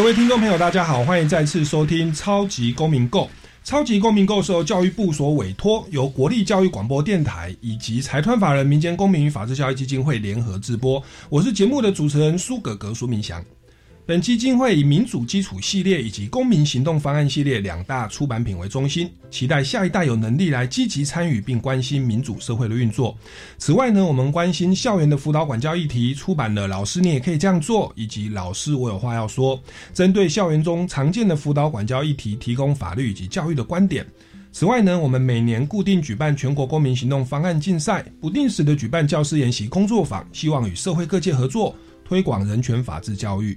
各位听众朋友，大家好，欢迎再次收听《超级公民购》。超级公民购是由教育部所委托，由国立教育广播电台以及财团法人民间公民与法治教育基金会联合直播。我是节目的主持人苏格格苏明祥。本基金会以民主基础系列以及公民行动方案系列两大出版品为中心，期待下一代有能力来积极参与并关心民主社会的运作。此外呢，我们关心校园的辅导管教议题，出版了《老师你也可以这样做》以及《老师我有话要说》，针对校园中常见的辅导管教议题，提供法律以及教育的观点。此外呢，我们每年固定举办全国公民行动方案竞赛，不定时的举办教师研习工作坊，希望与社会各界合作，推广人权法治教育。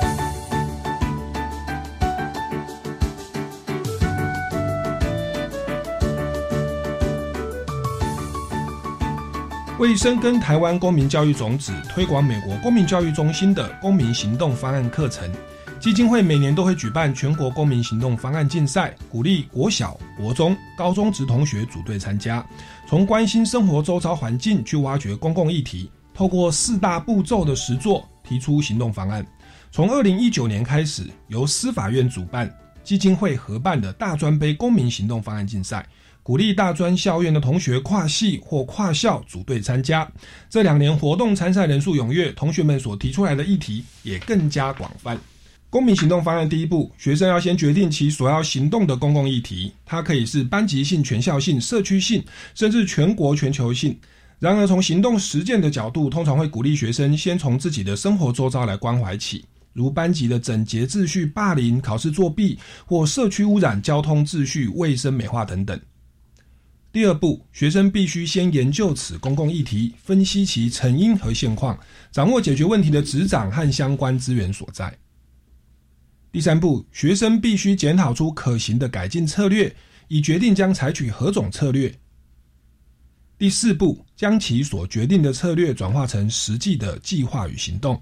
为深耕台湾公民教育种子，推广美国公民教育中心的公民行动方案课程，基金会每年都会举办全国公民行动方案竞赛，鼓励国小、国中、高中职同学组队参加，从关心生活周遭环境去挖掘公共议题，透过四大步骤的实作提出行动方案。从二零一九年开始，由司法院主办、基金会合办的大专杯公民行动方案竞赛。鼓励大专校院的同学跨系或跨校组队参加。这两年活动参赛人数踊跃，同学们所提出来的议题也更加广泛。公民行动方案第一步，学生要先决定其所要行动的公共议题，它可以是班级性、全校性、社区性，甚至全国、全球性。然而，从行动实践的角度，通常会鼓励学生先从自己的生活周遭来关怀起，如班级的整洁秩序、霸凌、考试作弊或社区污染、交通秩序、卫生美化等等。第二步，学生必须先研究此公共议题，分析其成因和现况，掌握解决问题的执掌和相关资源所在。第三步，学生必须检讨出可行的改进策略，以决定将采取何种策略。第四步，将其所决定的策略转化成实际的计划与行动。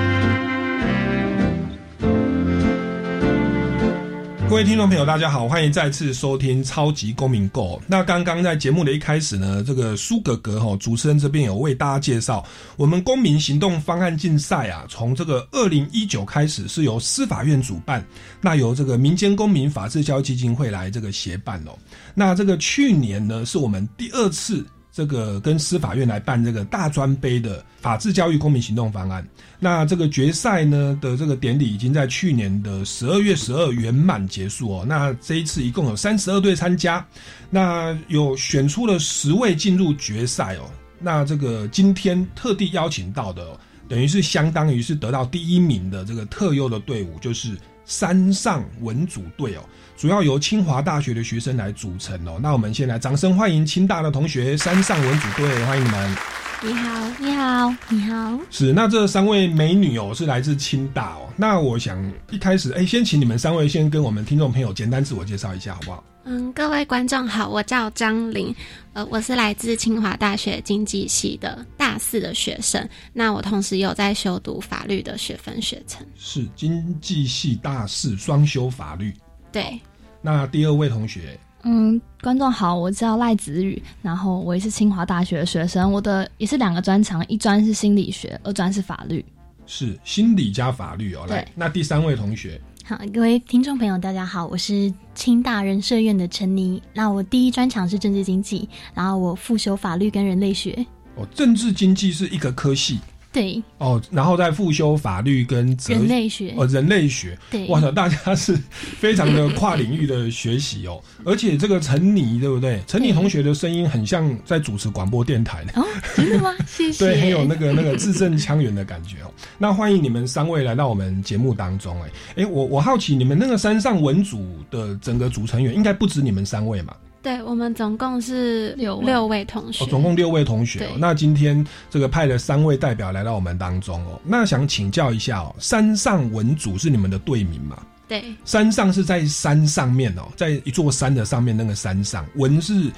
各位听众朋友，大家好，欢迎再次收听《超级公民购》。那刚刚在节目的一开始呢，这个苏格格哈主持人这边有为大家介绍，我们公民行动方案竞赛啊，从这个二零一九开始是由司法院主办，那由这个民间公民法治教育基金会来这个协办哦。那这个去年呢，是我们第二次。这个跟司法院来办这个大专杯的法治教育公民行动方案，那这个决赛呢的这个典礼已经在去年的十二月十二圆满结束哦。那这一次一共有三十二队参加，那有选出了十位进入决赛哦。那这个今天特地邀请到的，等于是相当于是得到第一名的这个特优的队伍，就是山上文组队哦。主要由清华大学的学生来组成哦。那我们先来掌声欢迎清大的同学山上文组队，欢迎你们。你好，你好，你好。是，那这三位美女哦，是来自清大哦。那我想一开始，哎，先请你们三位先跟我们听众朋友简单自我介绍一下，好不好？嗯，各位观众好，我叫张玲，呃，我是来自清华大学经济系的大四的学生。那我同时有在修读法律的学分学程。是经济系大四双修法律。对。那第二位同学，嗯，观众好，我叫赖子宇，然后我也是清华大学的学生，我的也是两个专长，一专是心理学，二专是法律，是心理加法律哦。来，那第三位同学，好，各位听众朋友，大家好，我是清大人社院的陈妮，那我第一专长是政治经济，然后我复修法律跟人类学。哦，政治经济是一个科系。对，哦，然后再复修法律跟哲人类学，哦人类学，对，哇塞，大家是非常的 跨领域的学习哦，而且这个陈妮对不对？陈妮同学的声音很像在主持广播电台呢，哦，真的吗？谢谢，对，很有那个那个字正腔圆的感觉哦。那欢迎你们三位来到我们节目当中，哎哎，我我好奇你们那个山上文组的整个组成员应该不止你们三位嘛？对我们总共是六位六位同学，哦，总共六位同学、哦。那今天这个派了三位代表来到我们当中哦，那想请教一下哦，山上文组是你们的队名吗？对山上是在山上面哦，在一座山的上面那个山上，文是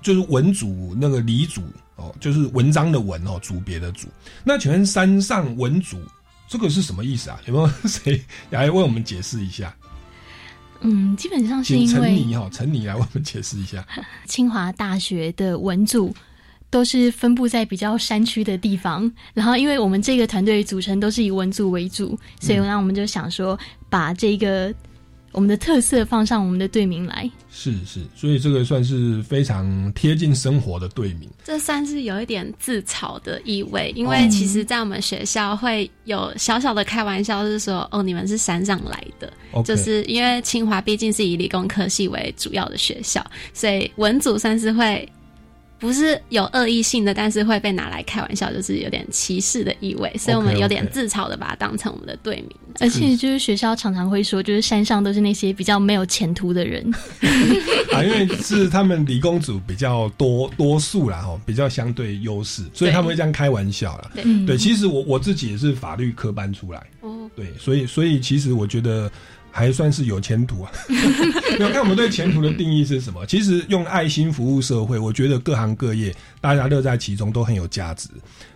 就是文组那个理组哦，就是文章的文哦，组别的组。那请问山上文组这个是什么意思啊？有没有 谁来为我们解释一下？嗯，基本上是因为妮哈，陈妮来为我们解释一下。清华大学的文组都是分布在比较山区的地方，然后因为我们这个团队组成都是以文组为主，所以嗯那我们就想说把这个我们的特色放上我们的队名来。是是，所以这个算是非常贴近生活的队名。这算是有一点自嘲的意味，因哦为其实，在我们学校会有小小的开玩笑，是说哦，你们是山上来的就是因为清华毕竟是以理工科系为主要的学校，所以文组算是会不是有恶意性的，但是会被拿来开玩笑，就是有点歧视的意味，所以我们有点自嘲的把它当成我们的队名。而且就是学校常常会说，就是山上都是那些比较没有前途的人。啊，因为是他们理工组比较多多数啦，哈，比较相对优势，所以他们会这样开玩笑啦。对，对，其实我我自己也是法律科班出来，哦，对，所以所以其实我觉得还算是有前途啊。没有看我们对前途的定义是什么？其实用爱心服务社会，我觉得各行各业大家乐在其中都很有价值。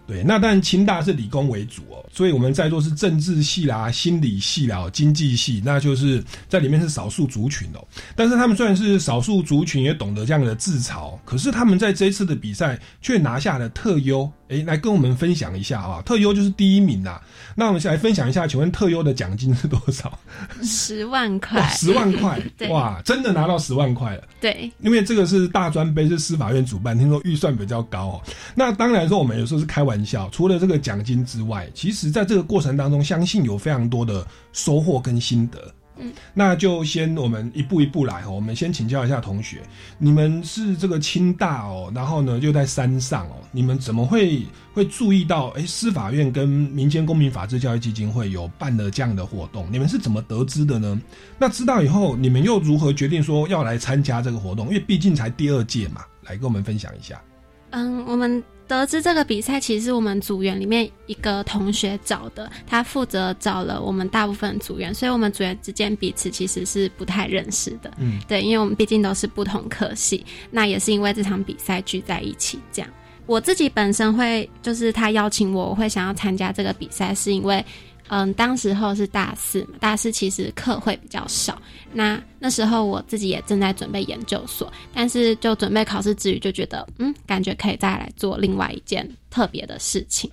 对，那但清大是理工为主哦，所以我们在座是政治系啦、心理系啦、经济系，那就是在里面是少数族群哦。但是他们虽然是少数族群，也懂得这样的自嘲，可是他们在这一次的比赛却拿下了特优。诶，来跟我们分享一下啊，特优就是第一名呐、那我们来分享一下，请问特优的奖金是多少？十万块哇，，十万块！哇，真的拿到十万块了。对因为这个是大专杯，是司法院主办，听说预算比较高哦。那当然说，我们有时候是开玩笑。除了这个奖金之外，其实在这个过程当中，相信有非常多的收获跟心得。嗯，那就先我们一步一步来哦。我们先请教一下同学，你们是这个清大哦，然后呢又在山上哦，你们怎么会会注意到？哎，司法院跟民间公民法治教育基金会有办了这样的活动，你们是怎么得知的呢？那知道以后，你们又如何决定说要来参加这个活动？因为毕竟才第二届嘛，来跟我们分享一下。嗯，我们得知这个比赛其实是我们组员里面一个同学找的，他负责找了我们大部分组员，所以我们组员之间彼此其实是不太认识的。嗯，对，因为我们毕竟都是不同科系，那也是因为这场比赛聚在一起这样。我自己本身会，就是他邀请我，我会想要参加这个比赛，是因为，嗯，当时候是大四嘛，大四其实课会比较少。那那时候我自己也正在准备研究所，但是就准备考试之余，就觉得，嗯，感觉可以再来做另外一件特别的事情。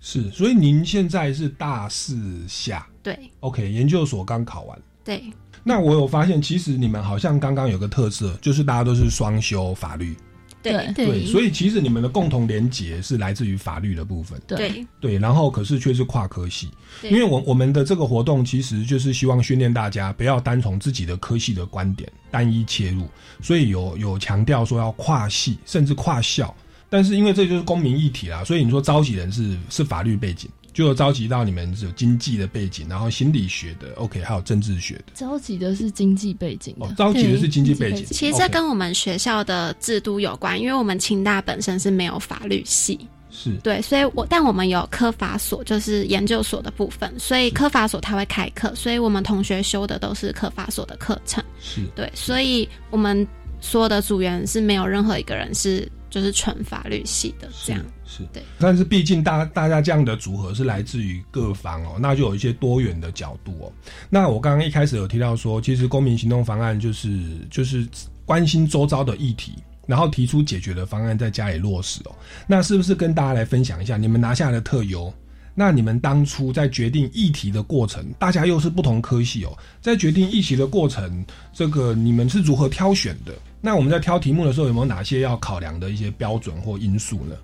是，所以您现在是大四下对，OK，研究所刚考完。对那我有发现，其实你们好像刚刚有个特色，就是大家都是双修法律，对对，所以其实你们的共同连结是来自于法律的部分，对，对。对，然后可是却是跨科系，因为我我们的这个活动其实就是希望训练大家不要单从自己的科系的观点单一切入，所以有有强调说要跨系甚至跨校，但是因为这就是公民议题啦，所以你说召集人是是法律背景，就有召集到你们有经济的背景，然后心理学的 OK，还有政治学的。召集的是经济背景，哦，召集的是经济背景，其实这跟我们学校的制度有关，因为我们清大本身是没有法律系，是。对，所以我但我们有科法所，就是研究所的部分，所以科法所他会开课，所以我们同学修的都是科法所的课程，是。对，所以我们所有的组员是没有任何一个人是就是纯法律系的这样，是，对。但是毕竟大大家这样的组合是来自于各方哦，那就有一些多元的角度哦。那我刚刚一开始有提到说，其实公民行动方案就是就是关心周遭的议题。然后提出解决的方案，在家里落实哦。那是不是跟大家来分享一下，你们拿下的特优？那你们当初在决定议题的过程，大家又是不同科系哦，在决定议题的过程，这个你们是如何挑选的？那我们在挑题目的时候，有没有哪些要考量的一些标准或因素呢？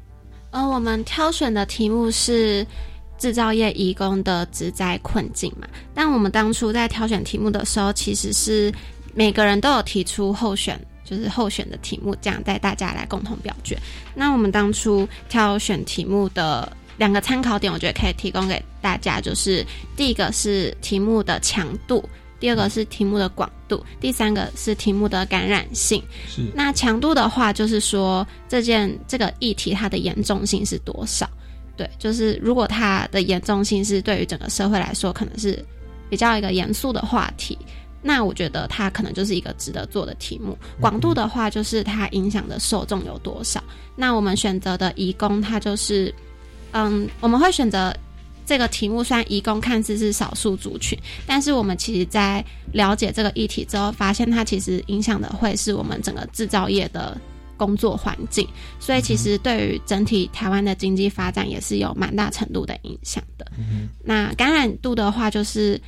呃，我们挑选的题目是制造业移工的职灾困境嘛。但我们当初在挑选题目的时候，其实是每个人都有提出候选，就是候选的题目，这样带大家来共同表决。那我们当初挑选题目的两个参考点，我觉得可以提供给大家，就是第一个是题目的强度。第二个是题目的广度，第三个是题目的感染性。是那强度的话，就是说这件这个议题它的严重性是多少？对，就是如果它的严重性是对于整个社会来说可能是比较一个严肃的话题，那我觉得它可能就是一个值得做的题目。广度的话，就是它影响的受众有多少？那我们选择的移工，它就是嗯，我们会选择。这个题目虽然移工看似是少数族群，但是我们其实，在了解这个议题之后，发现它其实影响的会是我们整个制造业的工作环境，所以其实对于整体台湾的经济发展也是有蛮大程度的影响的。那感染度的话，就是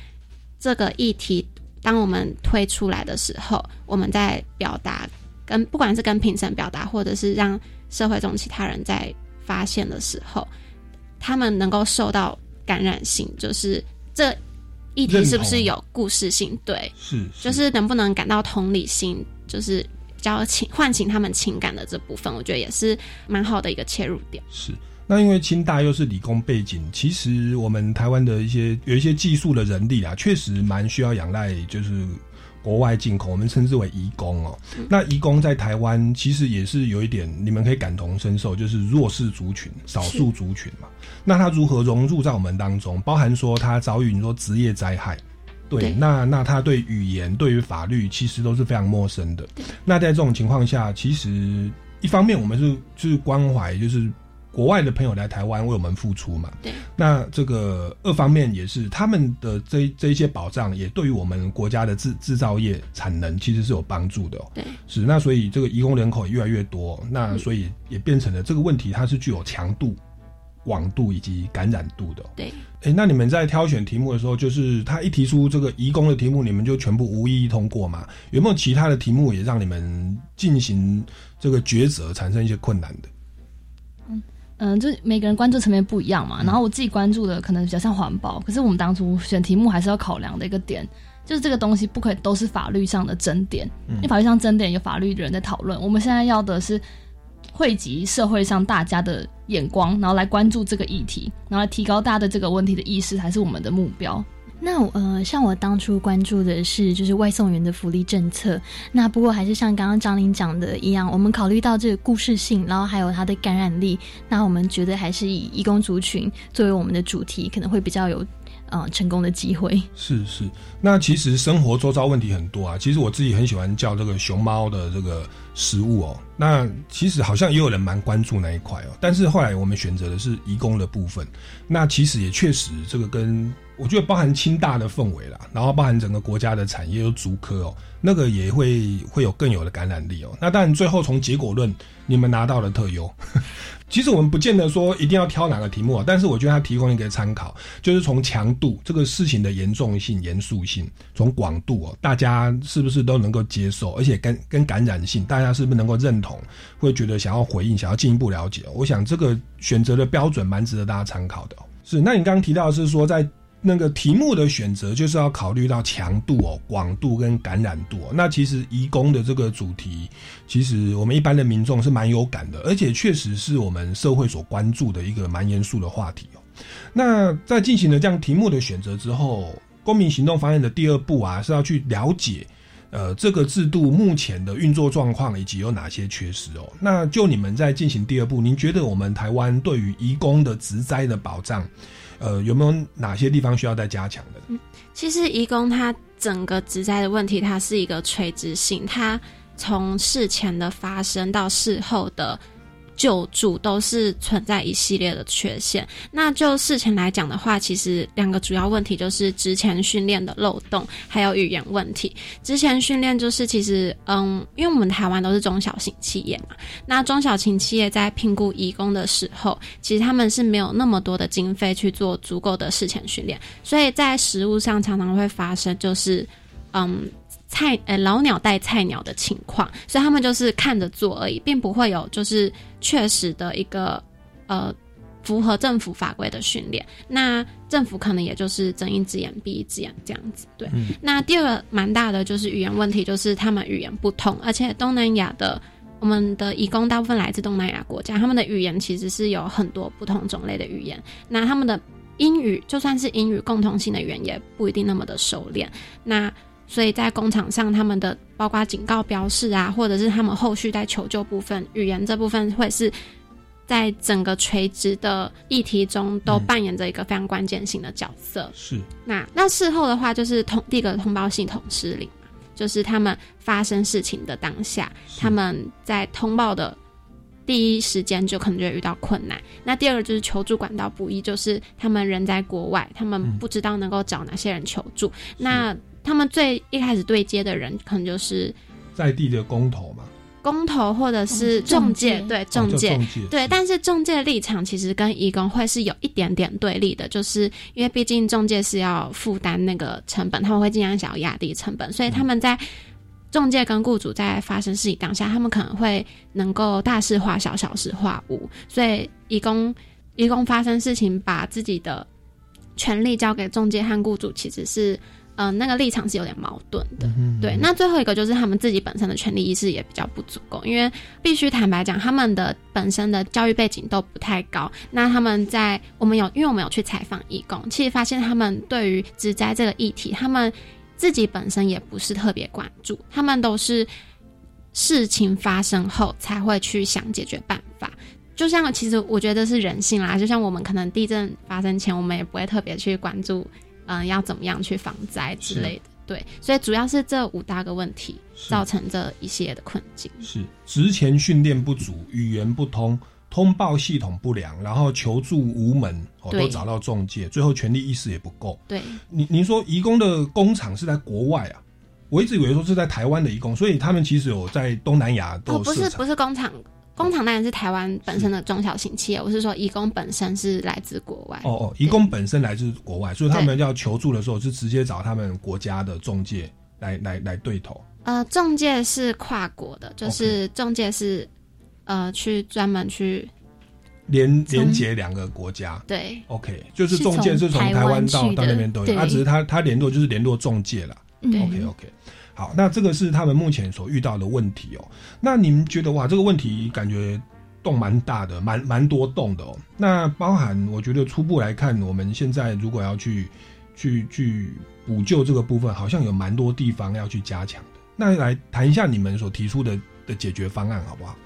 这个议题，当我们推出来的时候，我们在表达跟不管是跟评审表达，或者是让社会中其他人在发现的时候，他们能够受到。感染性就是这议题是不是有故事性？对，是，就是能不能感到同理心，就是较情唤醒他们情感的这部分，我觉得也是蛮好的一个切入点。是，那因为清大又是理工背景，其实我们台湾的一些有一些技术的人力啊，确实蛮需要仰赖，就是。国外进口，我们称之为移工哦。那移工在台湾其实也是有一点，你们可以感同身受，就是弱势族群、少数族群嘛。那他如何融入在我们当中？包含说他遭遇你说职业灾害，对，那那他对语言、对于法律其实都是非常陌生的。那在这种情况下，其实一方面我们是就是关怀，就是。国外的朋友来台湾为我们付出嘛？对。那这个二方面也是他们的这这一些保障，也对于我们国家的制制造业产能其实是有帮助的。对。是那所以这个移工人口也越来越多，那所以也变成了这个问题，它是具有强度、广度以及感染度的。对。哎，那你们在挑选题目的时候，就是他一提出这个移工的题目，你们就全部无一一通过嘛？有没有其他的题目也让你们进行这个抉择，产生一些困难的？嗯，就每个人关注层面不一样嘛。然后我自己关注的可能比较像环保，可是我们当初选题目还是要考量的一个点，就是这个东西不可以都是法律上的争点，因为法律上争点有法律的人在讨论。我们现在要的是汇集社会上大家的眼光，然后来关注这个议题，然后来提高大家的这个问题的意识，才是我们的目标。那呃，像我当初关注的是就是外送员的福利政策。那不过还是像刚刚张琳讲的一样，我们考虑到这个故事性，然后还有它的感染力，那我们觉得还是以义工族群作为我们的主题，可能会比较有呃成功的机会。是是，那其实生活周遭问题很多啊。其实我自己很喜欢叫这个熊猫的这个食物哦。那其实好像也有人蛮关注那一块哦。但是后来我们选择的是义工的部分。那其实也确实这个跟我觉得包含清大的氛围啦，然后包含整个国家的产业有足科哦，那个也会会有更有的感染力哦。那当然最后从结果论，你们拿到了特优。其实我们不见得说一定要挑哪个题目啊，但是我觉得它提供一个参考，就是从强度这个事情的严重性、严肃性，从广度哦，大家是不是都能够接受，而且跟跟感染性，大家是不是能够认同，会觉得想要回应、想要进一步了解？我想这个选择的标准蛮值得大家参考的。是，那你刚刚提到是说在。那个题目的选择就是要考虑到强度哦、广度跟感染度。那其实移工的这个主题，其实我们一般的民众是蛮有感的，而且确实是我们社会所关注的一个蛮严肃的话题哦。那在进行了这样题目的选择之后，公民行动方案的第二步啊，是要去了解呃这个制度目前的运作状况以及有哪些缺失哦。那就你们在进行第二步，您觉得我们台湾对于移工的职灾的保障？呃，有没有哪些地方需要再加强的？嗯，其实移工他整个职灾的问题，它是一个垂直性，它从事前的发生到事后的。救助都是存在一系列的缺陷。那就事前来讲的话，其实两个主要问题就是之前训练的漏洞，还有语言问题。之前训练就是其实，嗯，因为我们台湾都是中小型企业嘛，那中小型企业在评估义工的时候，其实他们是没有那么多的经费去做足够的事前训练，所以在实务上常常会发生就是，嗯。菜呃老鸟带菜鸟的情况，所以他们就是看着做而已，并不会有就是确实的一个呃符合政府法规的训练。那政府可能也就是睁一只眼闭一只眼这样子。对，那第二个蛮大的就是语言问题，就是他们语言不通，而且东南亚的我们的义工大部分来自东南亚国家，他们的语言其实是有很多不同种类的语言。那他们的英语就算是英语共同性的语言，也不一定那么的熟练。那所以在工厂上，他们的包括警告标示啊，或者是他们后续在求救部分，语言这部分会是在整个垂直的议题中都扮演着一个非常关键性的角色。是。那那事后的话，就是通第一个通报系统失灵嘛，就是他们发生事情的当下，他们在通报的第一时间就可能就遇到困难。那第二个就是求助管道不一，就是他们人在国外，他们不知道能够找哪些人求助。那他们最一开始对接的人，可能就是在地的工头嘛，工头或者是中介，对中介，对。但是中介的立场其实跟义工会是有一点点对立的，就是因为毕竟中介是要负担那个成本，他们会尽量想要压低成本，所以他们在中介跟雇主在发生事情当下，他们可能会能够大事化小，小事化无。所以义工义工发生事情，把自己的权利交给中介和雇主，其实是。嗯，那个立场是有点矛盾的，对。那最后一个就是他们自己本身的权利意识也比较不足够，因为必须坦白讲，他们的本身的教育背景都不太高。那他们在我们有，因为我们有去采访义工，其实发现他们对于植栽这个议题，他们自己本身也不是特别关注，他们都是事情发生后才会去想解决办法。就像其实我觉得是人性啦，就像我们可能地震发生前，我们也不会特别去关注。嗯，要怎么样去防灾之类的？对，所以主要是这五大个问题造成这一系列的困境。是，职前训练不足，语言不通，通报系统不良，然后求助无门，哦，都找到中介，最后权利意识也不够。对，您您说移工的工厂是在国外啊？我一直以为说是在台湾的移工，所以他们其实有在东南亚都不是不是工厂。工厂当然是台湾本身的中小型企业，我是说，义工本身是来自国外。哦哦，义工本身来自国外，所以他们要求助的时候是直接找他们国家的中介来来来对头。呃，中介是跨国的，就是中介是呃去专门去连连接两个国家。对，OK，就是中介是从台湾到到那边都有，他只是他他联络就是联络中介了。OK OK。好，那这个是他们目前所遇到的问题哦。那你们觉得哇，这个问题感觉洞蛮大的，蛮蛮多洞的哦。那包含我觉得初步来看，我们现在如果要去去去补救这个部分，好像有蛮多地方要去加强的。那来谈一下你们所提出的的解决方案好不好？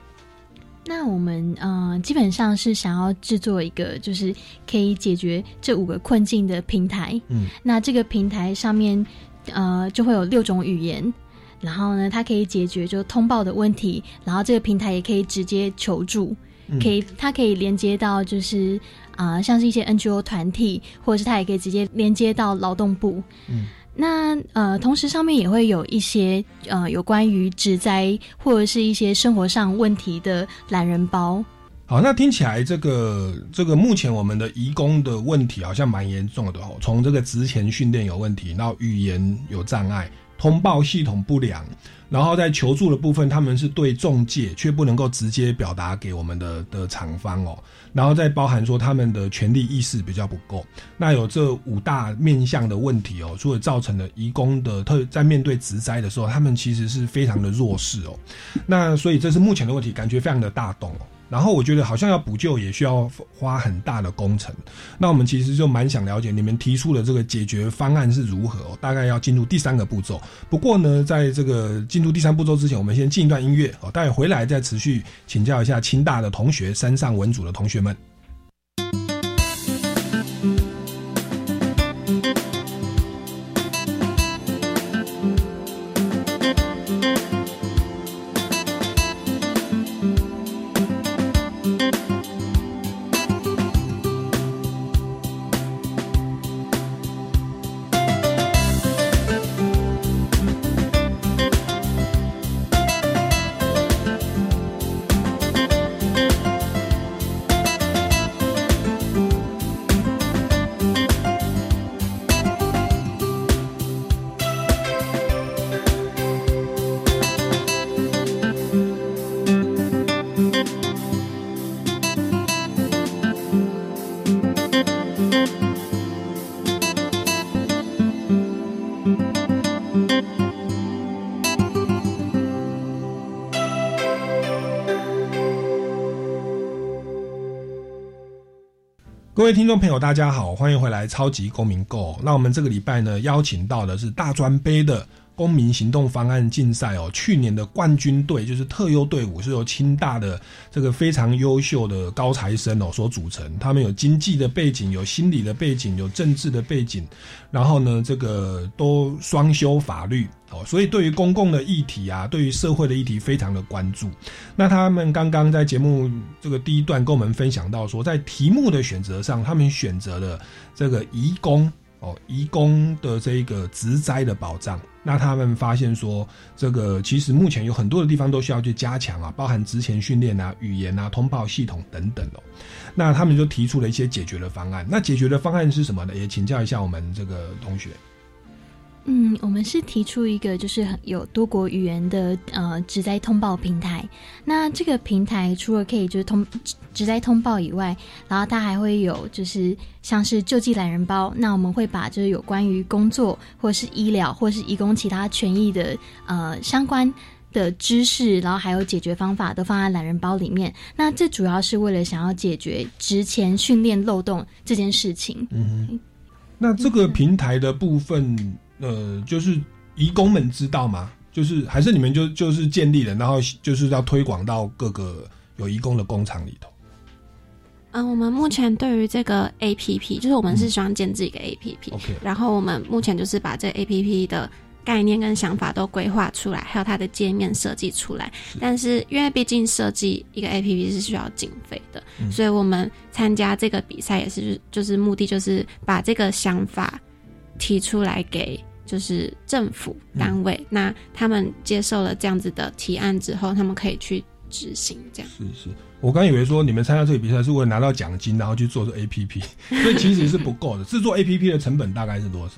那我们呃基本上是想要制作一个就是可以解决这五个困境的平台。嗯，那这个平台上面。呃，就会有六种语言，然后呢，它可以解决就通报的问题，然后这个平台也可以直接求助，可以它可以连接到就是啊，像是一些 NGO 团体，或者是它也可以直接连接到劳动部。嗯，那呃，同时上面也会有一些呃有关于职灾或者是一些生活上问题的懒人包。好，那听起来这个这个目前我们的移工的问题好像蛮严重的哦。从这个职前训练有问题，然后语言有障碍，通报系统不良，然后在求助的部分，他们是对中介却不能够直接表达给我们的的厂方哦。然后再包含说他们的权利意识比较不够。那有这五大面向的问题哦，所以造成了移工的特在面对职灾的时候，他们其实是非常的弱势哦。那所以这是目前的问题，感觉非常的大动哦。然后我觉得好像要补救也需要花很大的工程，那我们其实就蛮想了解你们提出的这个解决方案是如何，大概要进入第三个步骤。不过呢，在这个进入第三步骤之前，我们先进一段音乐哦，待会回来再持续请教一下清大的同学、山上文组的同学们。听众朋友，大家好，欢迎回来《超级公民购》。那我们这个礼拜呢，邀请到的是大专杯的。公民行动方案竞赛哦，去年的冠军队就是特优队伍，是由清大的这个非常优秀的高材生哦所组成。他们有经济的背景，有心理的背景，有政治的背景，然后呢，这个都双修法律哦，所以对于公共的议题啊，对于社会的议题非常的关注。那他们刚刚在节目这个第一段跟我们分享到说，在题目的选择上，他们选择了这个移工。哦，移工的这个植栽的保障，那他们发现说，这个其实目前有很多的地方都需要去加强啊，包含职前训练啊、语言啊、通报系统等等哦。那他们就提出了一些解决的方案。那解决的方案是什么呢？也请教一下我们这个同学。嗯，我们是提出一个就是有多国语言的呃职灾通报平台。那这个平台除了可以就是通职灾通报以外，然后它还会有就是像是救济懒人包。那我们会把就是有关于工作或是医疗或是义工其他权益的呃相关的知识，然后还有解决方法都放在懒人包里面。那这主要是为了想要解决职前训练漏洞这件事情。嗯，那这个平台的部分。呃，就是移工们知道吗？就是还是你们就就是建立了，然后就是要推广到各个有移工的工厂里头。嗯，我们目前对于这个 A P P，就是我们是希望建制一个 A P P，然后我们目前就是把这 A P P 的概念跟想法都规划出来，还有它的界面设计出来。但是因为毕竟设计一个 A P P 是需要经费的，所以我们参加这个比赛也是就是目的就是把这个想法提出来给。就是政府单位，那他们接受了这样子的提案之后，他们可以去执行。这样是是，我刚以为说你们参加这个比赛是为了拿到奖金，然后去做这 A P P，所以其实是不够的。制作 A P P 的成本大概是多少？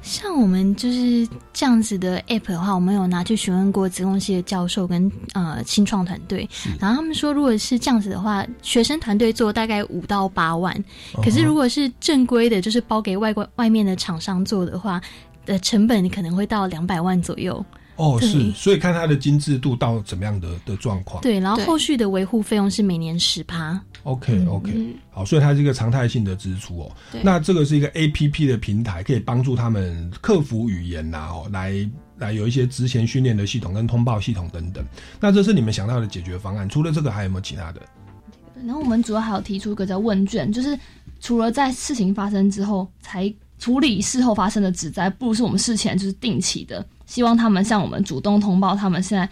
像我们就是这样子的 app 的话，我们有拿去询问过子贡系的教授跟呃新创团队，然后他们说，如果是这样子的话，学生团队做大概五到八万，可是如果是正规的，就是包给外国外面的厂商做的话，的成本可能会到两百万左右。哦，是，所以看它的精致度到怎么样的的状况。对，然后后续的维护费用是每年十趴。OK，OK，好，所以它是一个常态性的支出哦。那这个是一个 APP 的平台，可以帮助他们克服语言呐，哦，来来有一些之前训练的系统跟通报系统等等。那这是你们想到的解决方案。除了这个，还有没有其他的？然后我们主要还有提出一个叫问卷，就是除了在事情发生之后才处理事后发生的指灾，不如是我们事前就是定期的，希望他们向我们主动通报他们现在。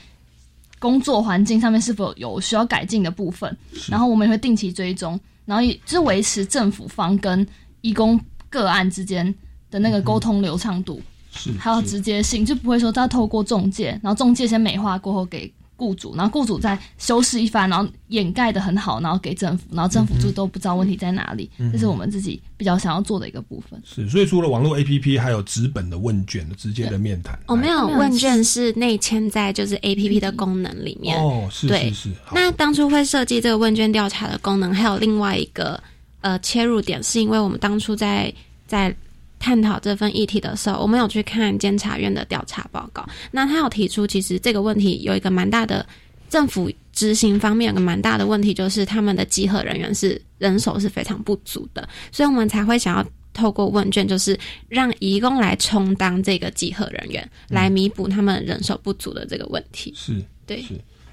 工作环境上面是否有需要改进的部分？然后我们也会定期追踪，然后也就是维持政府方跟义工个案之间的那个沟通流畅度，是还有直接性，就不会说他透过中介，然后中介先美化过后给。雇主，然后雇主再修饰一番，然后掩盖的很好，然后给政府，然后政府就都不知道问题在哪里。这是我们自己比较想要做的一个部分。是，所以除了网络 APP，还有纸本的问卷，直接的面谈。哦没有问卷是内嵌在就是 APP 的功能里面。哦，是是是。那当初会设计这个问卷调查的功能，还有另外一个呃切入点，是因为我们当初在在。探讨这份议题的时候，我们有去看监察院的调查报告。那他有提出，其实这个问题有一个蛮大的政府执行方面有个蛮大的问题，就是他们的集合人员是人手是非常不足的，所以我们才会想要透过问卷，就是让移工来充当这个集合人员，来弥补他们人手不足的这个问题。是，对。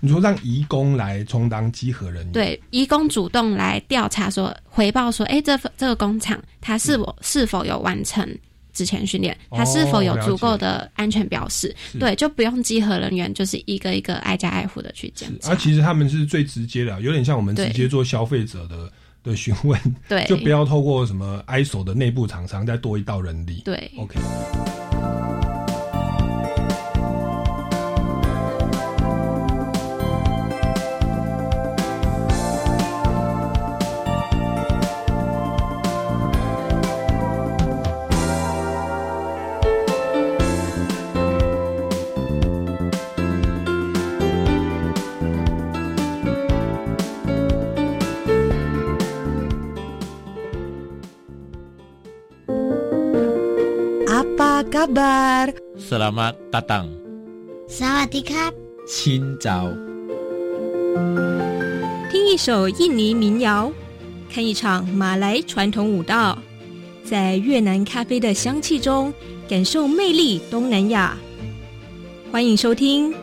你说让移工来充当稽核人员？对，移工主动来调查，说回报说，哎，这这个工厂它是否是否有完成之前训练，它是否有足够的安全标识？对，就不用稽核人员就是一个一个挨家挨户的去检查。啊，其实他们是最直接的，有点像我们直接做消费者的的询问，对，就不要透过什么 ISO 的内部厂商再多一道人力。对，OK。Kabar? Selamat datang. Sawadee 亲早。听一首印尼民谣，看一场马来传统舞蹈，在越南咖啡的香气中感受魅力东南亚。欢迎收听《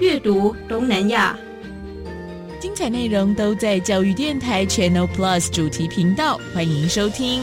阅读东南亚》，精彩内容都在教育电台 Channel Plus 主题频道，欢迎收听。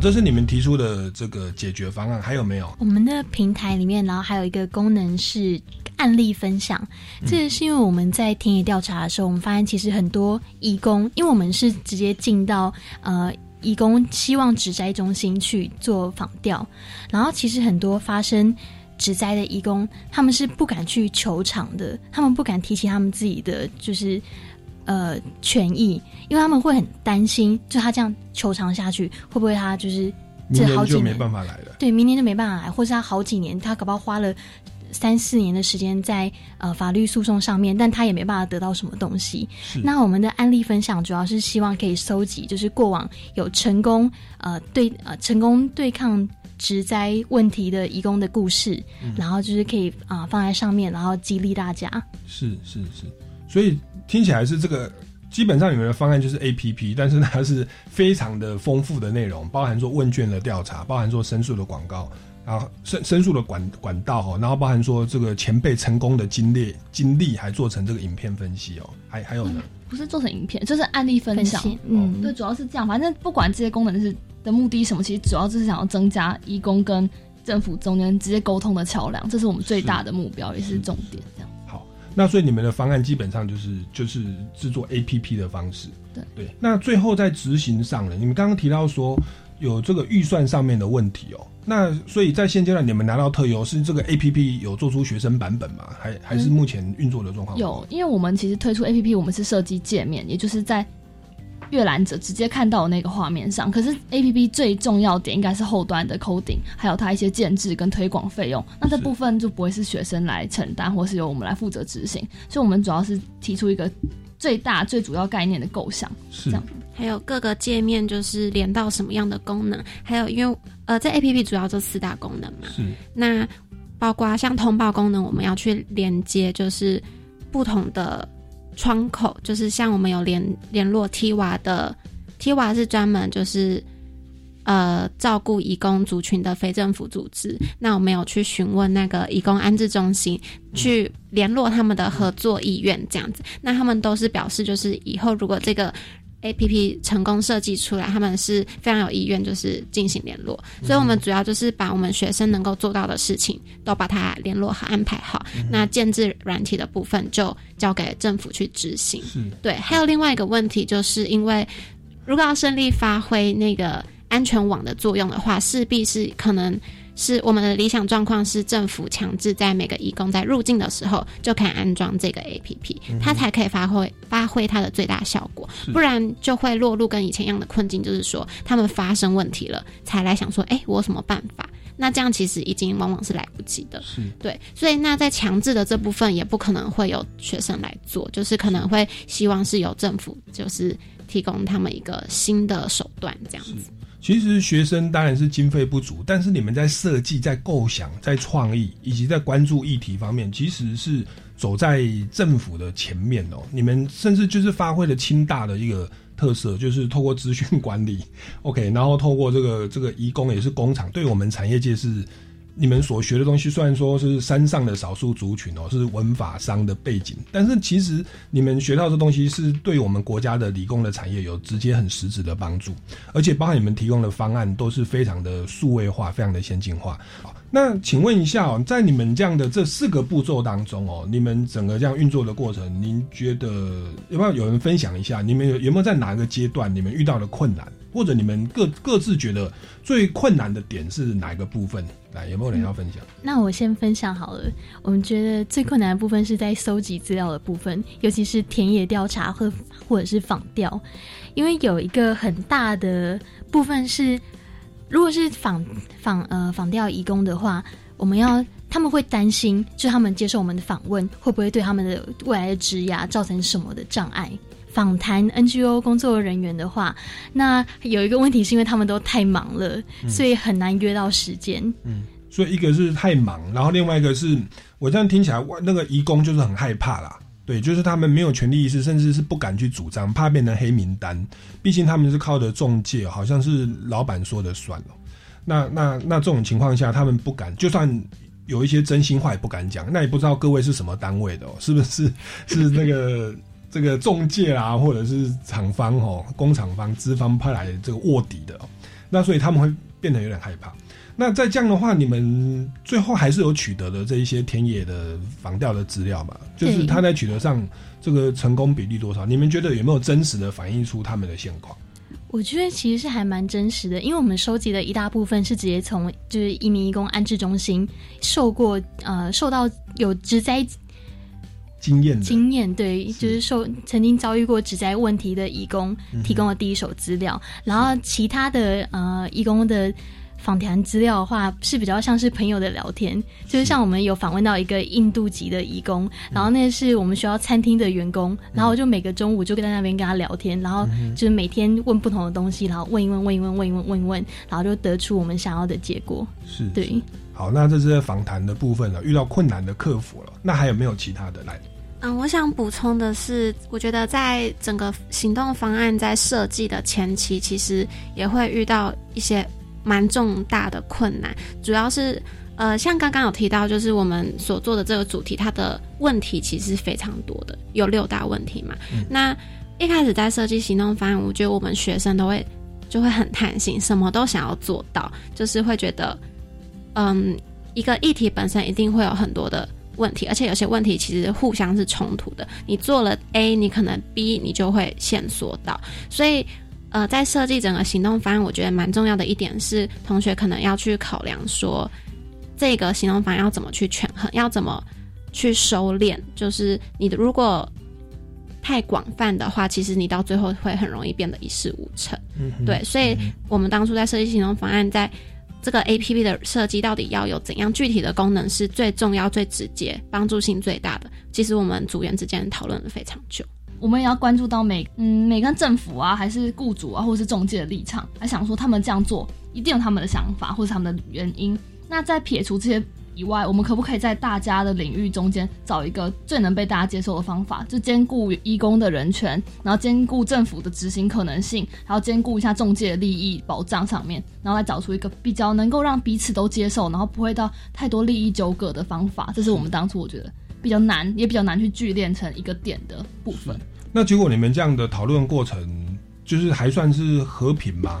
这是你们提出的这个解决方案，还有没有？我们的平台里面，然后还有一个功能是案例分享。这是因为我们在田野调查的时候，我们发现其实很多义工，因为我们是直接进到呃义工希望植栽中心去做访调，然后其实很多发生植栽的义工，他们是不敢去球场的，他们不敢提起他们自己的就是。呃，权益，因为他们会很担心，就他这样求偿下去，会不会他就是这好几年没办法来了？对，明年就没办法来，或是他好几年，他搞不好花了三四年的时间在呃法律诉讼上面，但他也没办法得到什么东西。那我们的案例分享主要是希望可以收集，就是过往有成功呃对呃成功对抗植灾问题的义工的故事，然后就是可以啊放在上面，然后激励大家。是是是，所以。听起来是这个，基本上你们的方案就是 A P P，但是它是非常的丰富的内容，包含说问卷的调查，包含说申诉的广告，然后申申诉的管管道哦，然后包含说这个前辈成功的经历经历，还做成这个影片分析哦，还还有呢？不是做成影片，就是案例分享。嗯，对，主要是这样。反正不管这些功能是的目的什么，其实主要就是想要增加义工跟政府中间直接沟通的桥梁，这是我们最大的目标，也是重点。这样。那所以你们的方案基本上就是就是制作 A P P 的方式，对对。那最后在执行上呢，你们刚刚提到说有这个预算上面的问题哦。那所以在现阶段你们拿到特优是这个 A P P 有做出学生版本吗？还还是目前运作的状况？有，因为我们其实推出 A P P，我们是设计界面，也就是在。阅览者直接看到那个画面上，可是 A P P 最重要点应该是后端的 coding，还有它一些建制跟推广费用，那这部分就不会是学生来承担，或是由我们来负责执行。所以，我们主要是提出一个最大最主要概念的构想，是这样。还有各个界面就是连到什么样的功能，还有因为呃，在 A P P 主要这四大功能嘛，是那包括像通报功能，我们要去连接就是不同的。窗口就是像我们有联联络 T 娃的，T 娃是专门就是呃照顾移工族群的非政府组织。那我们有去询问那个移工安置中心，去联络他们的合作意愿这样子。那他们都是表示，就是以后如果这个。A P P 成功设计出来，他们是非常有意愿，就是进行联络。所以，我们主要就是把我们学生能够做到的事情，都把它联络和安排好。那建制软体的部分，就交给政府去执行。对。还有另外一个问题，就是因为如果要顺利发挥那个安全网的作用的话，势必是可能。是我们的理想状况是政府强制在每个义工在入境的时候就可以安装这个 APP，它才可以发挥发挥它的最大效果，不然就会落入跟以前一样的困境，就是说他们发生问题了才来想说，哎，我有什么办法？那这样其实已经往往是来不及的。对，所以那在强制的这部分也不可能会有学生来做，就是可能会希望是由政府就是提供他们一个新的手段这样子。其实学生当然是经费不足，但是你们在设计、在构想、在创意以及在关注议题方面，其实是走在政府的前面哦。你们甚至就是发挥了清大的一个特色，就是透过资讯管理，OK，然后透过这个这个移工也是工厂，对我们产业界是。你们所学的东西虽然说是山上的少数族群哦，是文法商的背景，但是其实你们学到的东西是对我们国家的理工的产业有直接很实质的帮助，而且包含你们提供的方案都是非常的数位化、非常的先进化。好，那请问一下哦，在你们这样的这四个步骤当中哦，你们整个这样运作的过程，您觉得有没有有人分享一下？你们有有没有在哪个阶段你们遇到的困难，或者你们各各自觉得最困难的点是哪一个部分？来，有没有人要分享？那我先分享好了。我们觉得最困难的部分是在搜集资料的部分，尤其是田野调查或或者是访调，因为有一个很大的部分是，如果是访访呃访调义工的话，我们要他们会担心，就他们接受我们的访问，会不会对他们的未来的职涯造成什么的障碍？访谈 NGO 工作人员的话，那有一个问题是因为他们都太忙了，所以很难约到时间。嗯，所以一个是太忙，然后另外一个是我这样听起来，那个义工就是很害怕啦。对，就是他们没有权利意识，甚至是不敢去主张，怕变成黑名单。毕竟他们是靠着中介，好像是老板说的算了。那那那这种情况下，他们不敢，就算有一些真心话也不敢讲。那也不知道各位是什么单位的，哦，是不是 是那个？这个中介啦，或者是厂方哦，工厂方资方派来这个卧底的，那所以他们会变得有点害怕。那在这样的话，你们最后还是有取得的这一些田野的防调的资料嘛？就是他在取得上这个成功比例多少？你们觉得有没有真实的反映出他们的现况？我觉得其实是还蛮真实的，因为我们收集的一大部分是直接从就是移民义工安置中心受过呃受到有职灾。经验经验对，就是受曾经遭遇过职灾问题的义工提供了第一手资料，然后其他的呃义工的访谈资料的话是比较像是朋友的聊天，就是像我们有访问到一个印度籍的义工，然后那是我们学校餐厅的员工，然后就每个中午就跟在那边跟他聊天，然后就是每天问不同的东西，然后问一问问一问问一问问一问，然后就得出我们想要的结果。是对。好，那这是访谈的部分了，遇到困难的克服了，那还有没有其他的来？嗯，我想补充的是，我觉得在整个行动方案在设计的前期，其实也会遇到一些蛮重大的困难。主要是，呃，像刚刚有提到，就是我们所做的这个主题，它的问题其实非常多的，有六大问题嘛。那一开始在设计行动方案，我觉得我们学生都会就会很贪心，什么都想要做到，就是会觉得，嗯，一个议题本身一定会有很多的。问题，而且有些问题其实互相是冲突的。你做了 A，你可能 B 你就会线索到。所以，呃，在设计整个行动方案，我觉得蛮重要的一点是，同学可能要去考量说，这个行动方案要怎么去权衡，要怎么去收敛。就是你的如果太广泛的话，其实你到最后会很容易变得一事无成。对，所以我们当初在设计行动方案在。这个 A P P 的设计到底要有怎样具体的功能是最重要、最直接、帮助性最大的？其实我们组员之间讨论了非常久。我们也要关注到每嗯每个政府啊，还是雇主啊，或是中介的立场，还想说他们这样做一定有他们的想法或是他们的原因。那在撇除这些。以外，我们可不可以在大家的领域中间找一个最能被大家接受的方法，就兼顾义工的人权，然后兼顾政府的执行可能性，然后兼顾一下中介的利益保障上面，然后来找出一个比较能够让彼此都接受，然后不会到太多利益纠葛的方法。这是我们当初我觉得比较难，也比较难去聚炼成一个点的部分。那结果你们这样的讨论过程，就是还算是和平吗？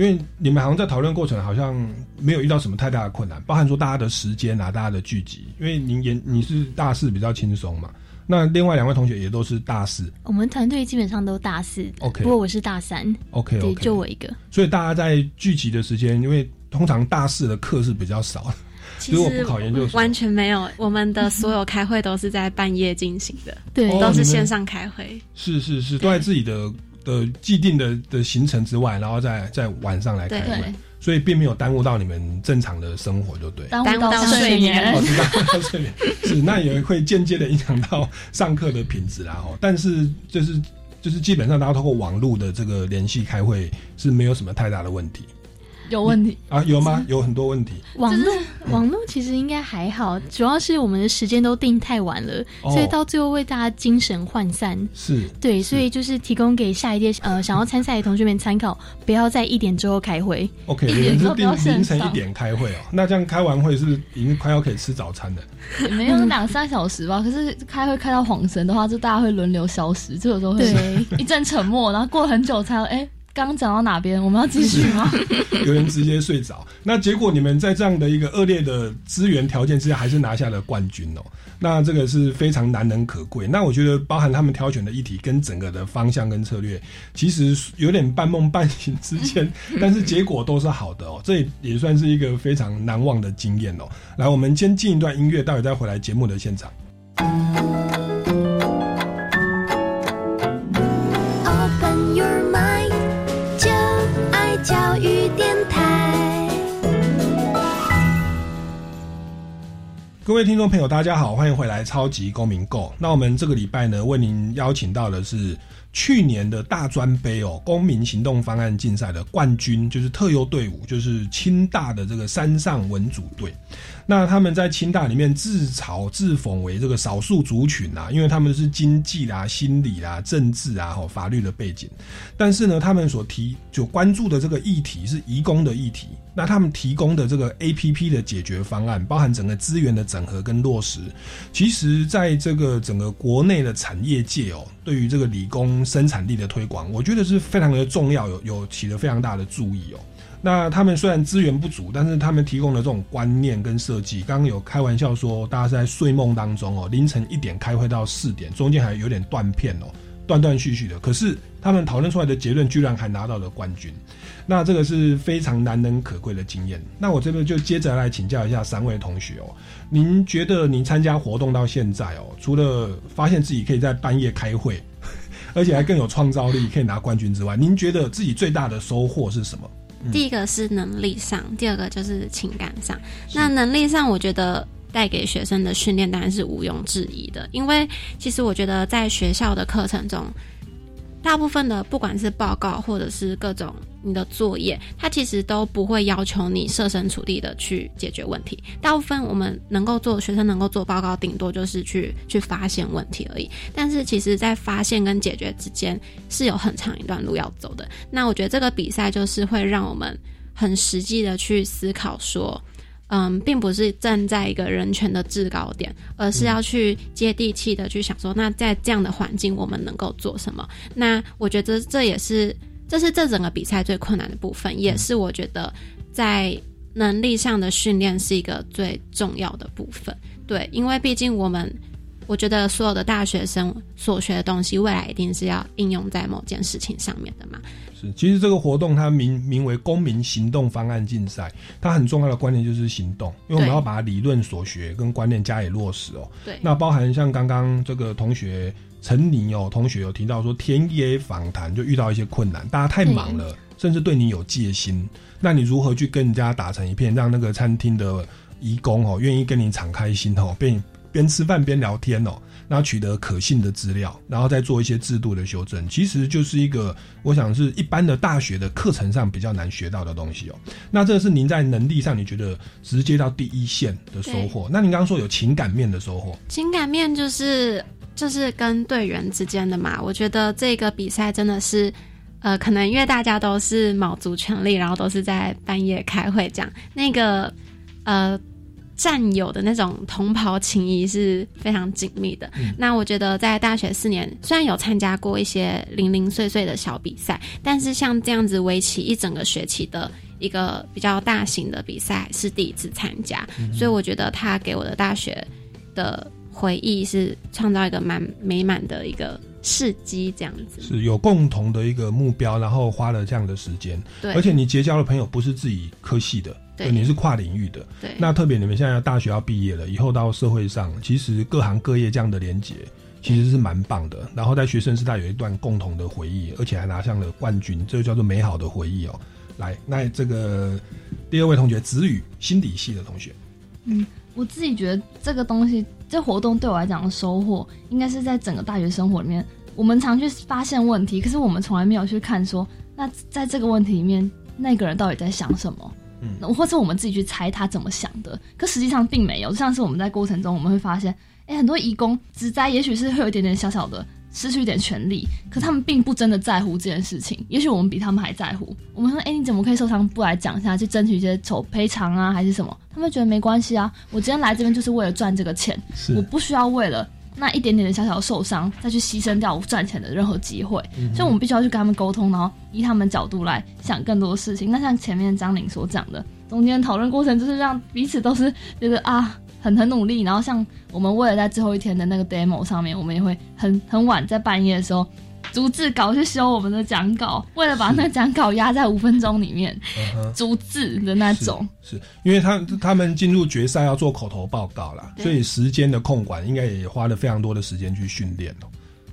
因为你们好像在讨论过程，好像没有遇到什么太大的困难，包含说大家的时间啊，大家的聚集。因为您研你是大四比较轻松嘛，那另外两位同学也都是大四。我们团队基本上都大四，OK。不过我是大三，OK，对，就我一个。所以大家在聚集的时间，因为通常大四的课是比较少，其实我不考研就完全没有。我们的所有开会都是在半夜进行的，对，都是线上开会。是是是，都在自己的。的既定的的行程之外，然后再在晚上来开会。所以并没有耽误到你们正常的生活，就对。耽误到睡眠，哦，耽误到睡眠是，那也会间接的影响到上课的品质啦。哦，但是就是就是基本上大家通过网络的这个联系开会是没有什么太大的问题。有问题啊？有吗？有很多问题。网络网络其实应该还好，主要是我们的时间都定太晚了，所以到最后为大家精神涣散。是对，所以就是提供给下一届呃想要参赛的同学们参考，不要在一点之后开会。OK，你们是定凌晨一点开会哦？那这样开完会是是已经快要可以吃早餐了？没有两三小时吧？可是开会开到恍神的话，就大家会轮流消失，就有时候会 一阵沉默，然后过很久才哎。刚刚讲到哪边？我们要继续吗？有人直接睡着。那结果你们在这样的一个恶劣的资源条件之下，还是拿下了冠军哦。那这个是非常难能可贵。那我觉得，包含他们挑选的议题跟整个的方向跟策略，其实有点半梦半醒之间，但是结果都是好的哦。这也算是一个非常难忘的经验哦。来，我们先进一段音乐，待会再回来节目的现场。各位听众朋友，大家好，欢迎回来《超级公民购》。那我们这个礼拜呢，为您邀请到的是去年的大专杯哦，公民行动方案竞赛的冠军，就是特优队伍，就是清大的这个山上文组队。那他们在清大里面自嘲自讽为这个少数族群啊，因为他们是经济啦、心理啦、政治啊、吼法律的背景，但是呢，他们所提就关注的这个议题是移工的议题。那他们提供的这个 A P P 的解决方案，包含整个资源的整合跟落实，其实在这个整个国内的产业界哦，对于这个理工生产力的推广，我觉得是非常的重要，有有起了非常大的注意哦。那他们虽然资源不足，但是他们提供的这种观念跟设计，刚刚有开玩笑说，大家是在睡梦当中哦，凌晨一点开会到四点，中间还有点断片哦，断断续续的。可是他们讨论出来的结论，居然还拿到了冠军，那这个是非常难能可贵的经验。那我这边就接着来请教一下三位同学哦，您觉得您参加活动到现在哦，除了发现自己可以在半夜开会，而且还更有创造力，可以拿冠军之外，您觉得自己最大的收获是什么？第一个是能力上，第二个就是情感上。那能力上，我觉得带给学生的训练当然是毋庸置疑的，因为其实我觉得在学校的课程中。大部分的不管是报告或者是各种你的作业，它其实都不会要求你设身处地的去解决问题。大部分我们能够做学生能够做报告，顶多就是去去发现问题而已。但是其实，在发现跟解决之间是有很长一段路要走的。那我觉得这个比赛就是会让我们很实际的去思考说。嗯，并不是站在一个人权的制高点，而是要去接地气的去想说，那在这样的环境，我们能够做什么？那我觉得这也是，这是这整个比赛最困难的部分，也是我觉得在能力上的训练是一个最重要的部分。对，因为毕竟我们，我觉得所有的大学生所学的东西，未来一定是要应用在某件事情上面的嘛。是，其实这个活动它名名为公民行动方案竞赛，它很重要的观念就是行动，因为我们要把理论所学跟观念加以落实哦。对，那包含像刚刚这个同学陈宁哦，同学有提到说田野访谈就遇到一些困难，大家太忙了，甚至对你有戒心，那你如何去跟人家打成一片，让那个餐厅的义工哦愿意跟你敞开心哦，边边吃饭边聊天哦？然后取得可信的资料，然后再做一些制度的修正，其实就是一个，我想是一般的大学的课程上比较难学到的东西哦。那这是您在能力上，你觉得直接到第一线的收获？那您刚刚说有情感面的收获，情感面就是就是跟队员之间的嘛。我觉得这个比赛真的是，呃，可能因为大家都是卯足全力，然后都是在半夜开会这样，那个呃。战友的那种同袍情谊是非常紧密的。那我觉得在大学四年，虽然有参加过一些零零碎碎的小比赛，但是像这样子为期一整个学期的一个比较大型的比赛是第一次参加，所以我觉得他给我的大学的回忆是创造一个蛮美满的一个事迹，这样子。是有共同的一个目标，然后花了这样的时间，对，而且你结交的朋友不是自己科系的。对，你是跨领域的。对，那特别你们现在大学要毕业了，以后到社会上，其实各行各业这样的连接其实是蛮棒的。然后在学生时代有一段共同的回忆，而且还拿上了冠军，这就叫做美好的回忆哦。来，那这个第二位同学子宇，心理系的同学。嗯，我自己觉得这个东西，这活动对我来讲的收获，应该是在整个大学生活里面，我们常去发现问题，可是我们从来没有去看说，那在这个问题里面，那个人到底在想什么？嗯，或者我们自己去猜他怎么想的，可实际上并没有。像是我们在过程中，我们会发现，哎，很多义工职灾也许是会有一点点小小的失去一点权利，可他们并不真的在乎这件事情。也许我们比他们还在乎。我们说，哎，你怎么可以受伤不来讲一下，去争取一些筹赔偿啊，还是什么？他们觉得没关系啊，我今天来这边就是为了赚这个钱，我不需要为了。那一点点的小小受伤，再去牺牲掉我赚钱的任何机会，所以我们必须要去跟他们沟通，然后以他们角度来想更多的事情。那像前面张玲所讲的，中间讨论过程就是让彼此都是觉得啊，很很努力。然后像我们为了在最后一天的那个 demo 上面，我们也会很很晚在半夜的时候。逐字稿去修我们的讲稿，为了把那个讲稿压在五分钟里面，逐字的那种。是因为他他们进入决赛要做口头报告啦，所以时间的控管应该也花了非常多的时间去训练哦。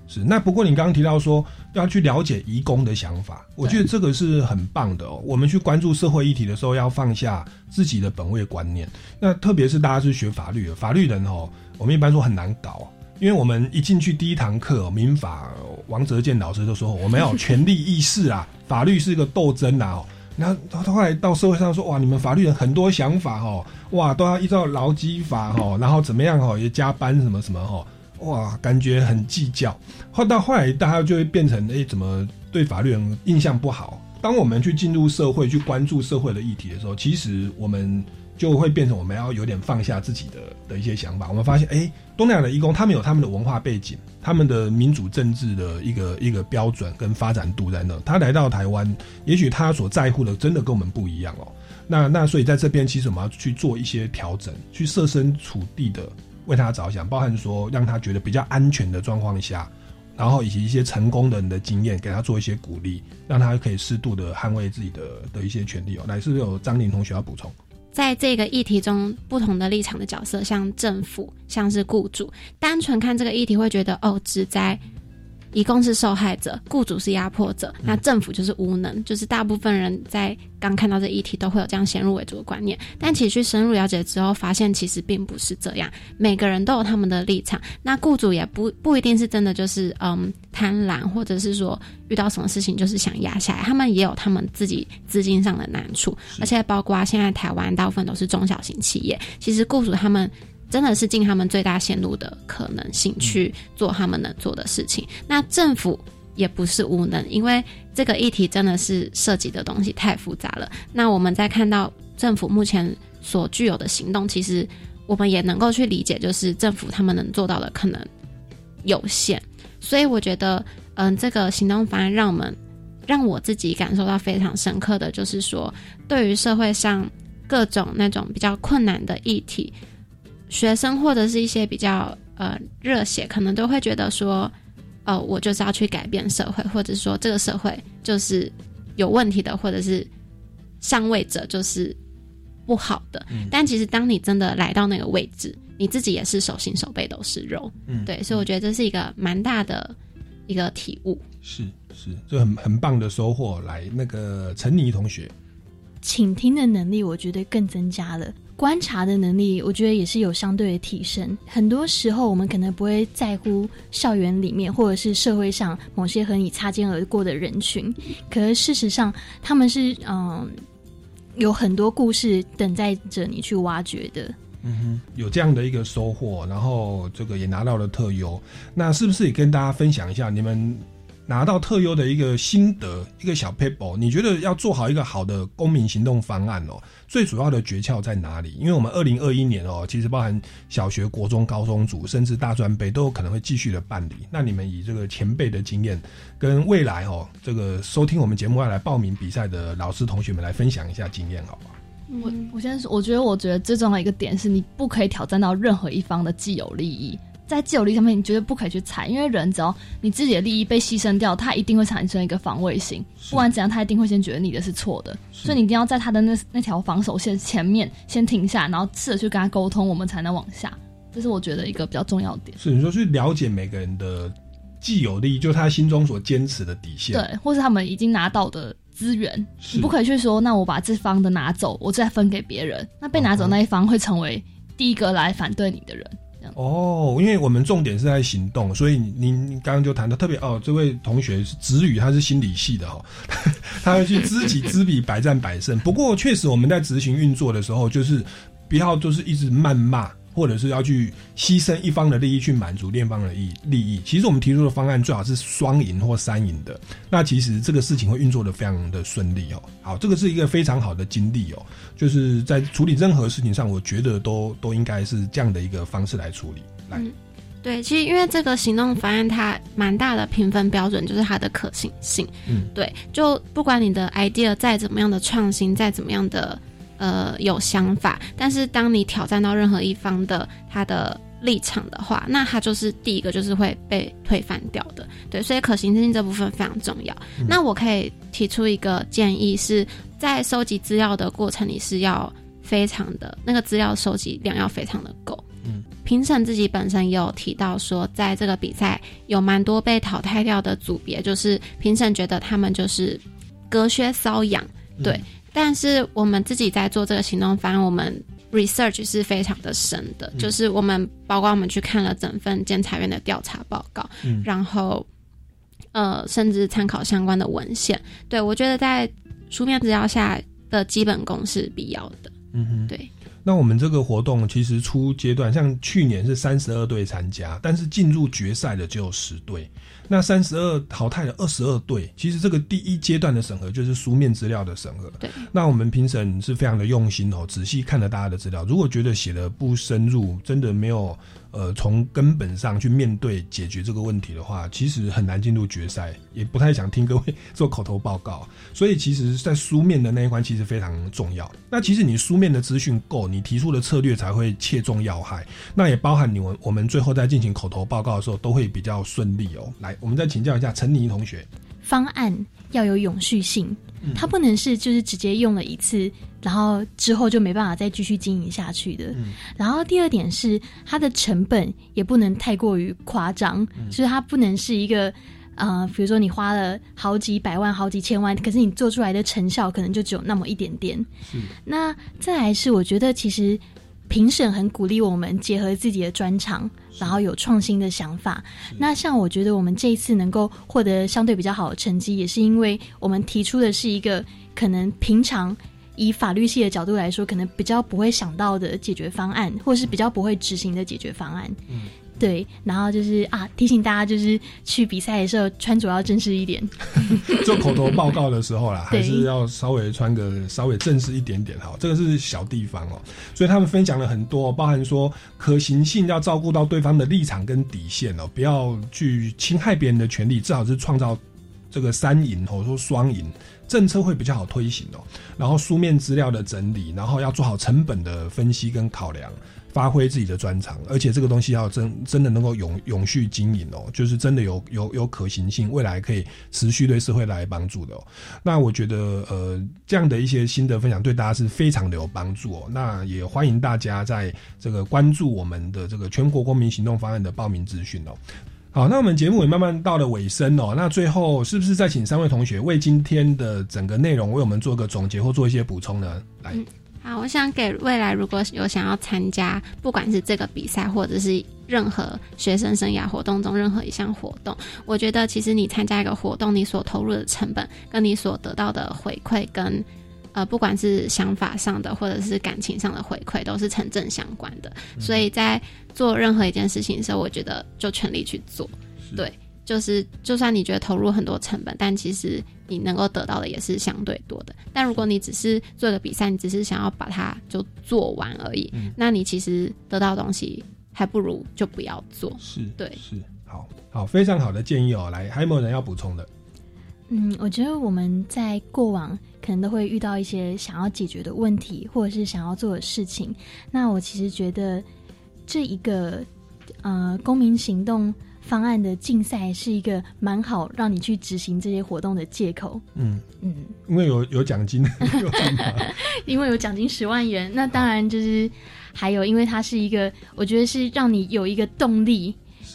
是那不过你刚刚提到说要去了解移工的想法，我觉得这个是很棒的哦。我们去关注社会议题的时候，要放下自己的本位观念。那特别是大家是学法律的，法律人哦，我们一般说很难搞。因为我们一进去第一堂课，民法王泽健老师就说我们要有权利意识啊，法律是一个斗争啊。然后他后来到社会上说，哇，你们法律人很多想法哦，哇，都要依照劳基法哦，然后怎么样哦，也加班什么什么哦，哇，感觉很计较。后到后来大家就会变成，哎，怎么对法律人印象不好？当我们去进入社会去关注社会的议题的时候，其实我们。就会变成我们要有点放下自己的的一些想法。我们发现，哎，东南亚的义工他们有他们的文化背景，他们的民主政治的一个一个标准跟发展度在那。他来到台湾，也许他所在乎的真的跟我们不一样哦。那那所以在这边，其实我们要去做一些调整，去设身处地的为他着想，包含说让他觉得比较安全的状况下，然后以及一些成功的人的经验，给他做一些鼓励，让他可以适度的捍卫自己的的一些权利哦。来，是不是有张玲同学要补充？在这个议题中，不同的立场的角色，像政府，像是雇主，单纯看这个议题会觉得，哦，只在。一共是受害者，雇主是压迫者，那政府就是无能，就是大部分人在刚看到这议题都会有这样先入为主的观念。但其实去深入了解之后，发现其实并不是这样，每个人都有他们的立场。那雇主也不不一定是真的就是嗯贪婪，或者是说遇到什么事情就是想压下来，他们也有他们自己资金上的难处，而且包括现在台湾大部分都是中小型企业，其实雇主他们。真的是尽他们最大限度的可能性去做他们能做的事情。那政府也不是无能，因为这个议题真的是涉及的东西太复杂了。那我们在看到政府目前所具有的行动，其实我们也能够去理解，就是政府他们能做到的可能有限。所以我觉得，嗯，这个行动方案让我们让我自己感受到非常深刻的就是说，对于社会上各种那种比较困难的议题。学生或者是一些比较呃热血，可能都会觉得说，呃，我就是要去改变社会，或者说这个社会就是有问题的，或者是上位者就是不好的。但其实当你真的来到那个位置，你自己也是手心手背都是肉。嗯，对，所以我觉得这是一个蛮大的一个体悟。是是，就很很棒的收获。来，那个陈妮同学，倾听的能力，我觉得更增加了。观察的能力，我觉得也是有相对的提升。很多时候，我们可能不会在乎校园里面或者是社会上某些和你擦肩而过的人群，可是事实上，他们是嗯有很多故事等待着你去挖掘的。嗯哼，有这样的一个收获，然后这个也拿到了特优。那是不是也跟大家分享一下你们？拿到特优的一个心得，一个小 paper，你觉得要做好一个好的公民行动方案哦，最主要的诀窍在哪里？因为我们二零二一年哦，其实包含小学、国中、高中组，甚至大专杯都有可能会继续的办理。那你们以这个前辈的经验，跟未来哦，这个收听我们节目要来报名比赛的老师同学们来分享一下经验，好吧？我我先说，我觉得我觉得最重要一个点是你不可以挑战到任何一方的既有利益。在既有利益上面，你绝对不可以去踩，因为人只要你自己的利益被牺牲掉，他一定会产生一个防卫心。不管怎样，他一定会先觉得你的是错的，所以你一定要在他的那那条防守线前面先停下，然后试着去跟他沟通，我们才能往下。这是我觉得一个比较重要的点。是你说去了解每个人的既有利益，就是他心中所坚持的底线，对，或是他们已经拿到的。资源，你不可以去说，那我把这方的拿走，我再分给别人，那被拿走那一方会成为第一个来反对你的人。哦，因为我们重点是在行动，所以您刚刚就谈到特别哦，这位同学是子宇，他是心理系的哈，他会去知己知彼，百战百胜。不过确实我们在执行运作的时候，就是不要就是一直谩骂。或者是要去牺牲一方的利益去满足另一方的利利益，其实我们提出的方案最好是双赢或三赢的。那其实这个事情会运作的非常的顺利哦。好，这个是一个非常好的经历哦，就是在处理任何事情上，我觉得都都应该是这样的一个方式来处理。来，对，其实因为这个行动方案它蛮大的评分标准就是它的可行性。嗯，对，就不管你的 idea 再怎么样的创新，再怎么样的。呃，有想法，但是当你挑战到任何一方的他的立场的话，那他就是第一个就是会被推翻掉的。对，所以可行性这部分非常重要。那我可以提出一个建议，是在收集资料的过程里是要非常的那个资料收集量要非常的够。嗯，评审自己本身也有提到说，在这个比赛有蛮多被淘汰掉的组别，就是评审觉得他们就是隔靴搔痒。对。但是我们自己在做这个行动方案，我们 research 是非常的深的，就是我们包括我们去看了整份监察院的调查报告，嗯然后呃，甚至参考相关的文献。对我觉得在书面资料下的基本功是必要的。嗯哼，对。那我们这个活动其实初阶段，像去年是三十二队参加，但是进入决赛的只有十队。那三十二淘汰了二十二队，其实这个第一阶段的审核就是书面资料的审核。对，那我们评审是非常的用心哦，仔细看了大家的资料。如果觉得写的不深入，真的没有呃从根本上去面对解决这个问题的话，其实很难进入决赛，也不太想听各位做口头报告。所以其实，在书面的那一关其实非常重要。那其实你书面的资讯够，你提出的策略才会切中要害。那也包含你们我们最后在进行口头报告的时候，都会比较顺利哦。来。我们再请教一下陈妮同学，方案要有永续性，它不能是就是直接用了一次，然后之后就没办法再继续经营下去的。然后第二点是它的成本也不能太过于夸张，就是它不能是一个呃，比如说你花了好几百万、好几千万，可是你做出来的成效可能就只有那么一点点。那再来是我觉得其实。评审很鼓励我们结合自己的专长，然后有创新的想法。那像我觉得我们这一次能够获得相对比较好的成绩，也是因为我们提出的是一个可能平常以法律系的角度来说，可能比较不会想到的解决方案，或是比较不会执行的解决方案。嗯。对，然后就是啊，提醒大家就是去比赛的时候穿着要正式一点。做口头报告的时候啦，还是要稍微穿个稍微正式一点点哈。这个是小地方哦，所以他们分享了很多，包含说可行性要照顾到对方的立场跟底线哦，不要去侵害别人的权利，至少是创造这个三赢或者说双赢政策会比较好推行哦。然后书面资料的整理，然后要做好成本的分析跟考量。发挥自己的专长，而且这个东西要真真的能够永永续经营哦，就是真的有有有可行性，未来可以持续对社会来帮助的哦。那我觉得呃，这样的一些心得分享对大家是非常的有帮助哦。那也欢迎大家在这个关注我们的这个全国公民行动方案的报名资讯哦。好，那我们节目也慢慢到了尾声哦。那最后是不是再请三位同学为今天的整个内容为我们做个总结或做一些补充呢？来。啊，我想给未来如果有想要参加，不管是这个比赛或者是任何学生生涯活动中任何一项活动，我觉得其实你参加一个活动，你所投入的成本跟你所得到的回馈，跟呃不管是想法上的或者是感情上的回馈，都是成正相关的。所以在做任何一件事情的时候，我觉得就全力去做，对。就是就算你觉得投入很多成本，但其实你能够得到的也是相对多的。但如果你只是做个比赛，你只是想要把它就做完而已，那你其实得到的东西还不如就不要做。是，对，是，好好非常好的建议哦。来，还有没有人要补充的？嗯，我觉得我们在过往可能都会遇到一些想要解决的问题，或者是想要做的事情。那我其实觉得这一个呃公民行动。方案的竞赛是一个蛮好让你去执行这些活动的借口。嗯嗯，因为有有奖金，因为有奖金十万元。那当然就是还有，因为它是一个，我觉得是让你有一个动力，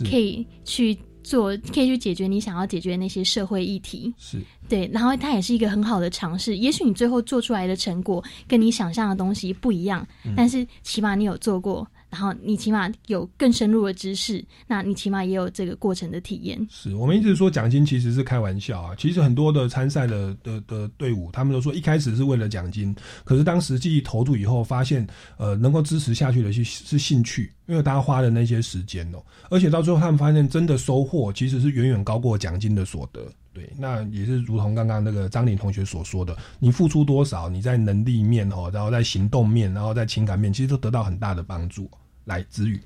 可以去做，可以去解决你想要解决那些社会议题。是对，然后它也是一个很好的尝试。也许你最后做出来的成果跟你想象的东西不一样，但是起码你有做过。然后你起码有更深入的知识，那你起码也有这个过程的体验。是我们一直说奖金其实是开玩笑啊，其实很多的参赛的的的队伍，他们都说一开始是为了奖金，可是当实际投入以后，发现呃能够支持下去的是是兴趣，因为大家花的那些时间哦，而且到最后他们发现真的收获其实是远远高过奖金的所得。对，那也是如同刚刚那个张玲同学所说的，你付出多少，你在能力面哦，然后在行动面，然后在情感面，其实都得到很大的帮助。来自于，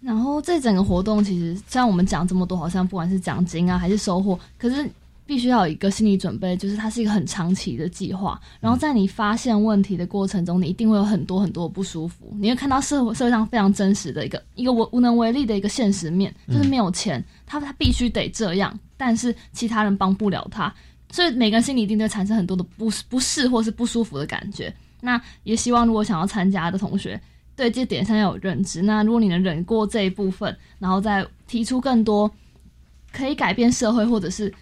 然后这整个活动其实，像我们讲这么多，好像不管是奖金啊还是收获，可是必须要有一个心理准备，就是它是一个很长期的计划。然后在你发现问题的过程中，你一定会有很多很多不舒服，你会看到社会社会上非常真实的一个一个无无能为力的一个现实面，就是没有钱，他他必须得这样，但是其他人帮不了他，所以每个人心里一定会产生很多的不不适或是不舒服的感觉。那也希望如果想要参加的同学。对这点上要有认知。那如果你能忍过这一部分，然后再提出更多可以改变社会，或者是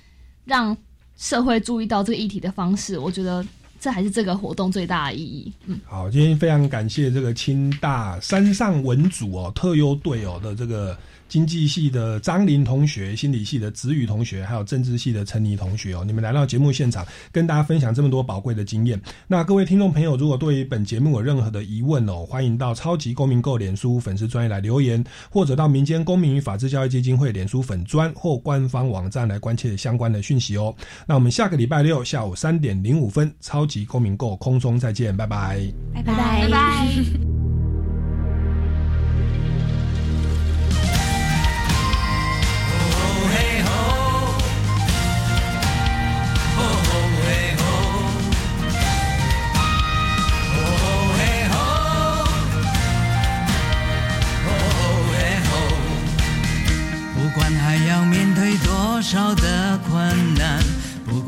让社会注意到这个议题的方式，我觉得这还是这个活动最大的意义。嗯，好，今天非常感谢这个清大山上文组哦特优队哦的这个。经济系的张林同学、心理系的子宇同学，还有政治系的陈妮同学哦，你们来到节目现场，跟大家分享这么多宝贵的经验。那各位听众朋友，如果对于本节目有任何的疑问哦，欢迎到超级公民购脸书粉丝专业来留言，或者到民间公民与法治教育基金会脸书粉专或官方网站来关切相关的讯息哦。那我们下个礼拜六下午三点零五分，超级公民购空中再见，拜拜，拜拜，拜拜。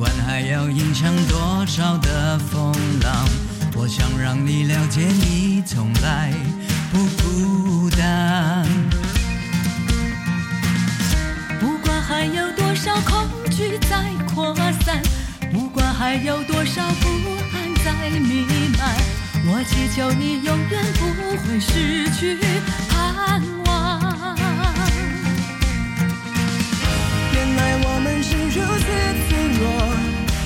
管还要迎向多少的风浪，我想让你了解，你从来不孤单。不管还有多少恐惧在扩散，不管还有多少不安在弥漫，我祈求你永远不会失去盼望。原来我们是如此，